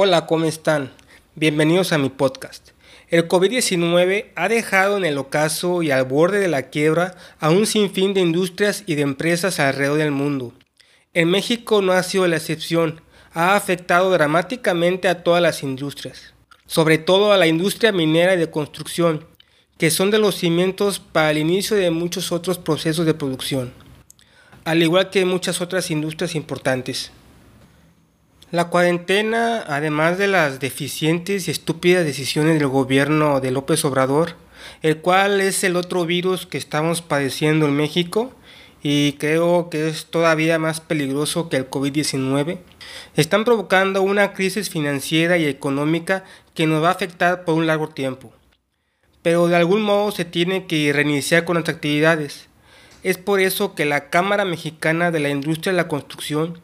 Hola, ¿cómo están? Bienvenidos a mi podcast. El COVID-19 ha dejado en el ocaso y al borde de la quiebra a un sinfín de industrias y de empresas alrededor del mundo. En México no ha sido la excepción, ha afectado dramáticamente a todas las industrias, sobre todo a la industria minera y de construcción, que son de los cimientos para el inicio de muchos otros procesos de producción, al igual que muchas otras industrias importantes. La cuarentena, además de las deficientes y estúpidas decisiones del gobierno de López Obrador, el cual es el otro virus que estamos padeciendo en México y creo que es todavía más peligroso que el COVID-19, están provocando una crisis financiera y económica que nos va a afectar por un largo tiempo. Pero de algún modo se tiene que reiniciar con las actividades. Es por eso que la Cámara Mexicana de la Industria de la Construcción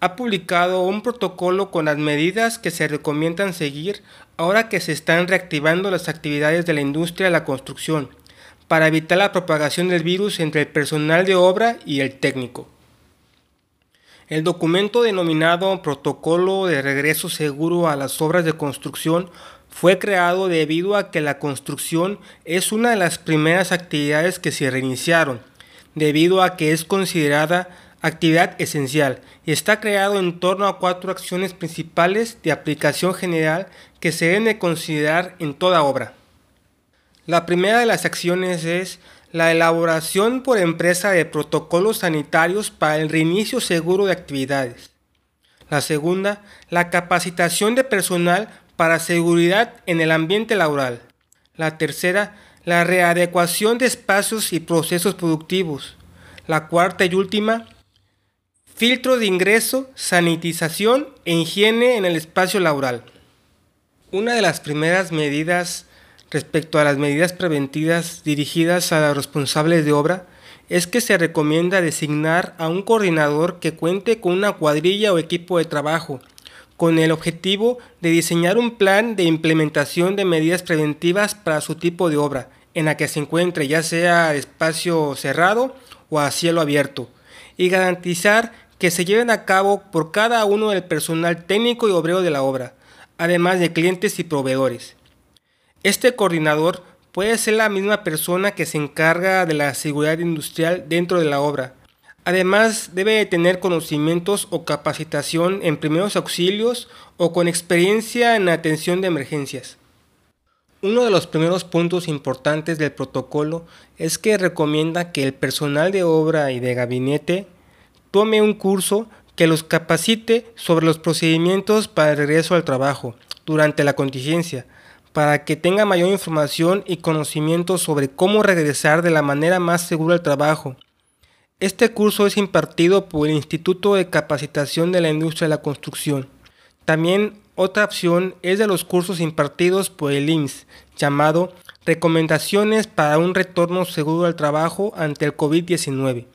ha publicado un protocolo con las medidas que se recomiendan seguir ahora que se están reactivando las actividades de la industria de la construcción para evitar la propagación del virus entre el personal de obra y el técnico. El documento denominado Protocolo de Regreso Seguro a las Obras de Construcción fue creado debido a que la construcción es una de las primeras actividades que se reiniciaron, debido a que es considerada actividad esencial y está creado en torno a cuatro acciones principales de aplicación general que se deben de considerar en toda obra. La primera de las acciones es la elaboración por empresa de protocolos sanitarios para el reinicio seguro de actividades. La segunda, la capacitación de personal para seguridad en el ambiente laboral. La tercera, la readecuación de espacios y procesos productivos. La cuarta y última, filtro de ingreso, sanitización e higiene en el espacio laboral. Una de las primeras medidas respecto a las medidas preventivas dirigidas a los responsables de obra es que se recomienda designar a un coordinador que cuente con una cuadrilla o equipo de trabajo, con el objetivo de diseñar un plan de implementación de medidas preventivas para su tipo de obra, en la que se encuentre ya sea espacio cerrado o a cielo abierto, y garantizar que se lleven a cabo por cada uno del personal técnico y obrero de la obra, además de clientes y proveedores. Este coordinador puede ser la misma persona que se encarga de la seguridad industrial dentro de la obra. Además, debe tener conocimientos o capacitación en primeros auxilios o con experiencia en atención de emergencias. Uno de los primeros puntos importantes del protocolo es que recomienda que el personal de obra y de gabinete tome un curso que los capacite sobre los procedimientos para el regreso al trabajo durante la contingencia, para que tenga mayor información y conocimiento sobre cómo regresar de la manera más segura al trabajo. Este curso es impartido por el Instituto de Capacitación de la Industria de la Construcción. También otra opción es de los cursos impartidos por el IMSS, llamado Recomendaciones para un retorno seguro al trabajo ante el COVID-19.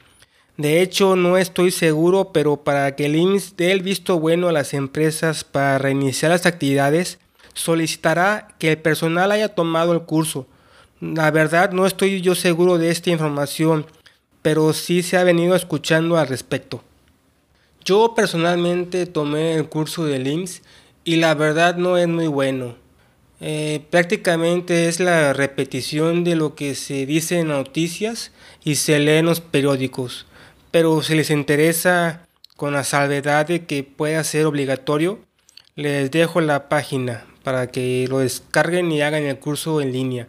De hecho, no estoy seguro, pero para que el IMSS dé el visto bueno a las empresas para reiniciar las actividades, solicitará que el personal haya tomado el curso. La verdad, no estoy yo seguro de esta información, pero sí se ha venido escuchando al respecto. Yo personalmente tomé el curso del IMSS y la verdad no es muy bueno. Eh, prácticamente es la repetición de lo que se dice en noticias y se lee en los periódicos pero si les interesa con la salvedad de que pueda ser obligatorio, les dejo la página para que lo descarguen y hagan el curso en línea.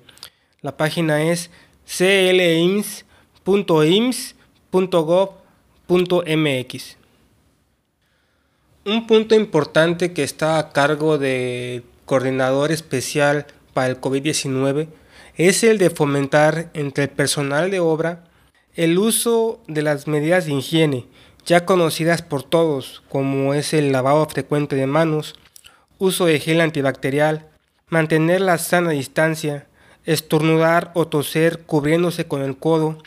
La página es clims.ims.gov.mx. Un punto importante que está a cargo del coordinador especial para el COVID-19 es el de fomentar entre el personal de obra el uso de las medidas de higiene, ya conocidas por todos, como es el lavado frecuente de manos, uso de gel antibacterial, mantener la sana distancia, estornudar o toser cubriéndose con el codo,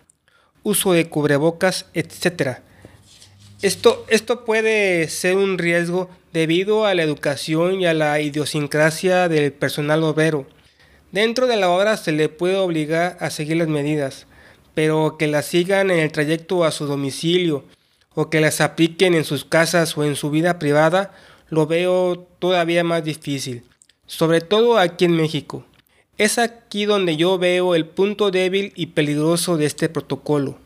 uso de cubrebocas, etc. Esto, esto puede ser un riesgo debido a la educación y a la idiosincrasia del personal obrero. Dentro de la obra se le puede obligar a seguir las medidas, pero que las sigan en el trayecto a su domicilio o que las apliquen en sus casas o en su vida privada, lo veo todavía más difícil, sobre todo aquí en México. Es aquí donde yo veo el punto débil y peligroso de este protocolo.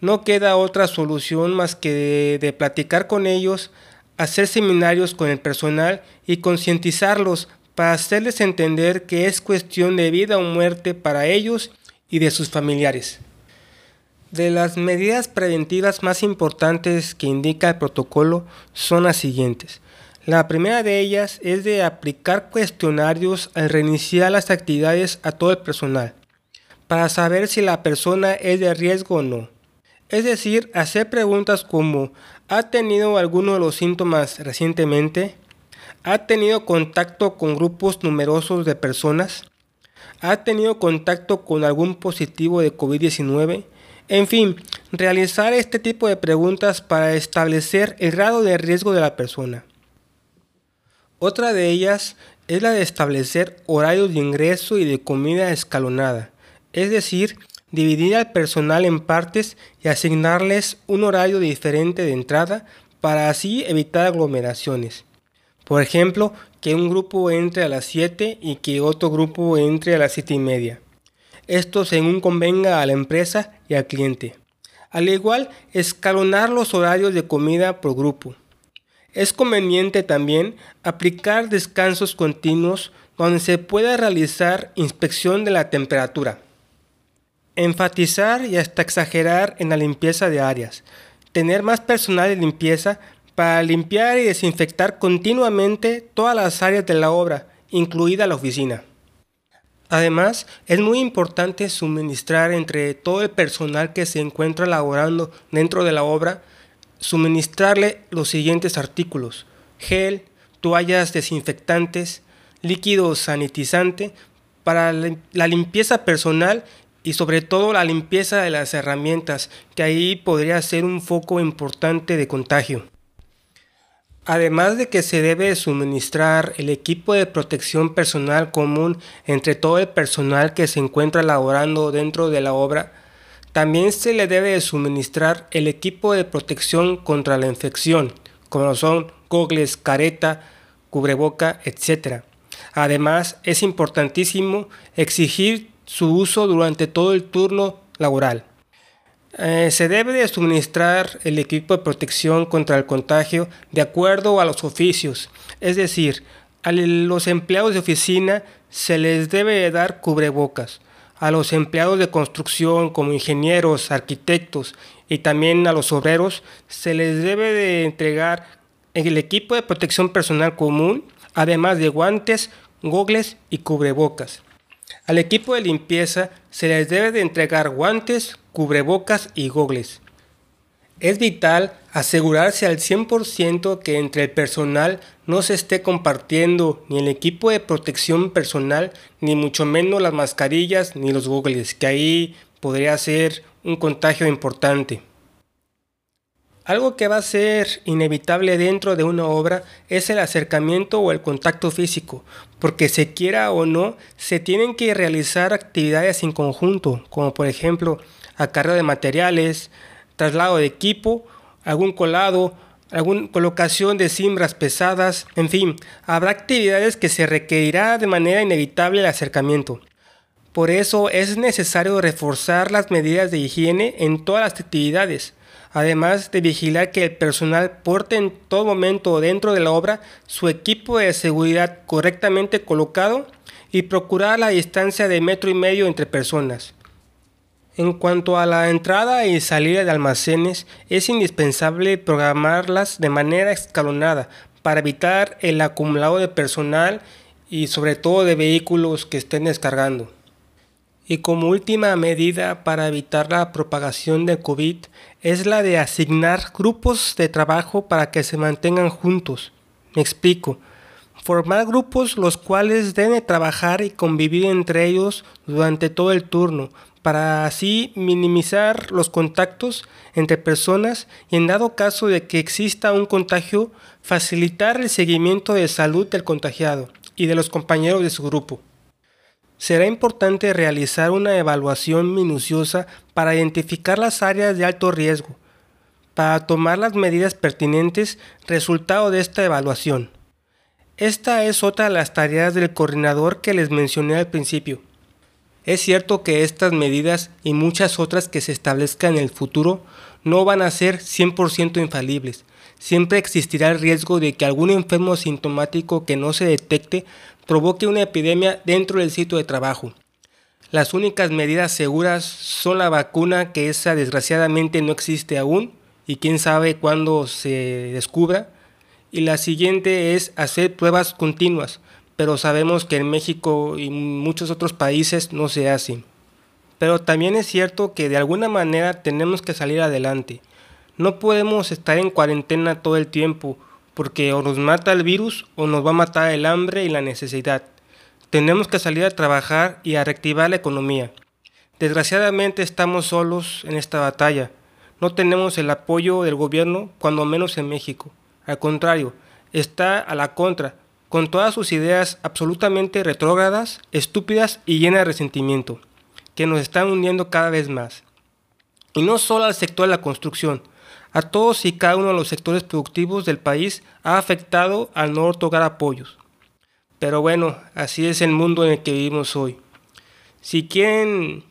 No queda otra solución más que de, platicar con ellos, hacer seminarios con el personal y concientizarlos para hacerles entender que es cuestión de vida o muerte para ellos y de sus familiares. De las medidas preventivas más importantes que indica el protocolo son las siguientes. La primera de ellas es de aplicar cuestionarios al reiniciar las actividades a todo el personal, para saber si la persona es de riesgo o no. Es decir, hacer preguntas como ¿ha tenido alguno de los síntomas recientemente? ¿Ha tenido contacto con grupos numerosos de personas? ¿Ha tenido contacto con algún positivo de COVID-19? En fin, realizar este tipo de preguntas para establecer el grado de riesgo de la persona. Otra de ellas es la de establecer horarios de ingreso y de comida escalonada, es decir, dividir al personal en partes y asignarles un horario diferente de entrada para así evitar aglomeraciones. Por ejemplo, que un grupo entre a las 7 y que otro grupo entre a las 7 y media. Esto según convenga a la empresa y al cliente. Al igual, escalonar los horarios de comida por grupo. Es conveniente también aplicar descansos continuos donde se pueda realizar inspección de la temperatura. Enfatizar y hasta exagerar en la limpieza de áreas. Tener más personal de limpieza para limpiar y desinfectar continuamente todas las áreas de la obra, incluida la oficina. Además, es muy importante suministrar entre todo el personal que se encuentra laborando dentro de la obra suministrarle los siguientes artículos. Gel, toallas desinfectantes, líquido sanitizante para la limpieza personal y sobre todo la limpieza de las herramientas, que ahí podría ser un foco importante de contagio. Además de que se debe suministrar el equipo de protección personal común entre todo el personal que se encuentra laborando dentro de la obra, también se le debe suministrar el equipo de protección contra la infección, como son gogles, careta, cubreboca, etc. Además, es importantísimo exigir su uso durante todo el turno laboral. Eh, se debe de suministrar el equipo de protección contra el contagio de acuerdo a los oficios, es decir, a los empleados de oficina se les debe dar cubrebocas, a los empleados de construcción como ingenieros, arquitectos y también a los obreros se les debe de entregar el equipo de protección personal común, además de guantes, gogles y cubrebocas. Al equipo de limpieza se les debe de entregar guantes, cubrebocas y gogles. Es vital asegurarse al 100% que entre el personal no se esté compartiendo ni el equipo de protección personal, ni mucho menos las mascarillas ni los goggles, que ahí podría ser un contagio importante. Algo que va a ser inevitable dentro de una obra es el acercamiento o el contacto físico, porque se quiera o no, se tienen que realizar actividades en conjunto, como por ejemplo acarreo de materiales, traslado de equipo, algún colado, alguna colocación de cimbras pesadas, en fin, habrá actividades que se requerirá de manera inevitable el acercamiento. Por eso es necesario reforzar las medidas de higiene en todas las actividades, además de vigilar que el personal porte en todo momento dentro de la obra su equipo de seguridad correctamente colocado y procurar la distancia de metro y medio entre personas. En cuanto a la entrada y salida de almacenes, es indispensable programarlas de manera escalonada para evitar el acumulado de personal y sobre todo de vehículos que estén descargando. Y como última medida para evitar la propagación de COVID es la de asignar grupos de trabajo para que se mantengan juntos. Me explico. Formar grupos los cuales deben trabajar y convivir entre ellos durante todo el turno para así minimizar los contactos entre personas y en dado caso de que exista un contagio, facilitar el seguimiento de salud del contagiado y de los compañeros de su grupo. Será importante realizar una evaluación minuciosa para identificar las áreas de alto riesgo, para tomar las medidas pertinentes resultado de esta evaluación. Esta es otra de las tareas del coordinador que les mencioné al principio. Es cierto que estas medidas y muchas otras que se establezcan en el futuro no van a ser 100% infalibles. Siempre existirá el riesgo de que algún enfermo sintomático que no se detecte provoque una epidemia dentro del sitio de trabajo. Las únicas medidas seguras son la vacuna, que esa desgraciadamente no existe aún y quién sabe cuándo se descubra. Y la siguiente es hacer pruebas continuas, pero sabemos que en México y muchos otros países no se hacen. Pero también es cierto que de alguna manera tenemos que salir adelante. No podemos estar en cuarentena todo el tiempo, porque o nos mata el virus o nos va a matar el hambre y la necesidad. Tenemos que salir a trabajar y a reactivar la economía. Desgraciadamente estamos solos en esta batalla. No tenemos el apoyo del gobierno, cuando menos en México. Al contrario, está a la contra, con todas sus ideas absolutamente retrógradas, estúpidas y llenas de resentimiento que nos están hundiendo cada vez más. Y no solo al sector de la construcción, a todos y cada uno de los sectores productivos del país ha afectado al no otorgar apoyos. Pero bueno, así es el mundo en el que vivimos hoy. Si quieren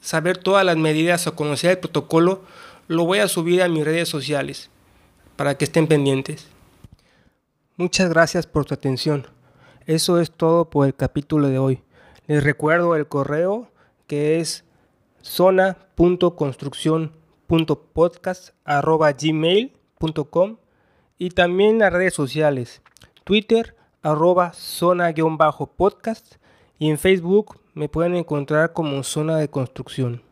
saber todas las medidas o conocer el protocolo, lo voy a subir a mis redes sociales para que estén pendientes. Muchas gracias por tu atención. Eso es todo por el capítulo de hoy. Les recuerdo el correo que es zona.construcción.podcast.gmail.com y también las redes sociales, Twitter, arroba zona-podcast y en Facebook me pueden encontrar como zona de construcción.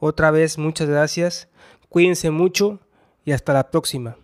Otra vez muchas gracias, cuídense mucho y hasta la próxima.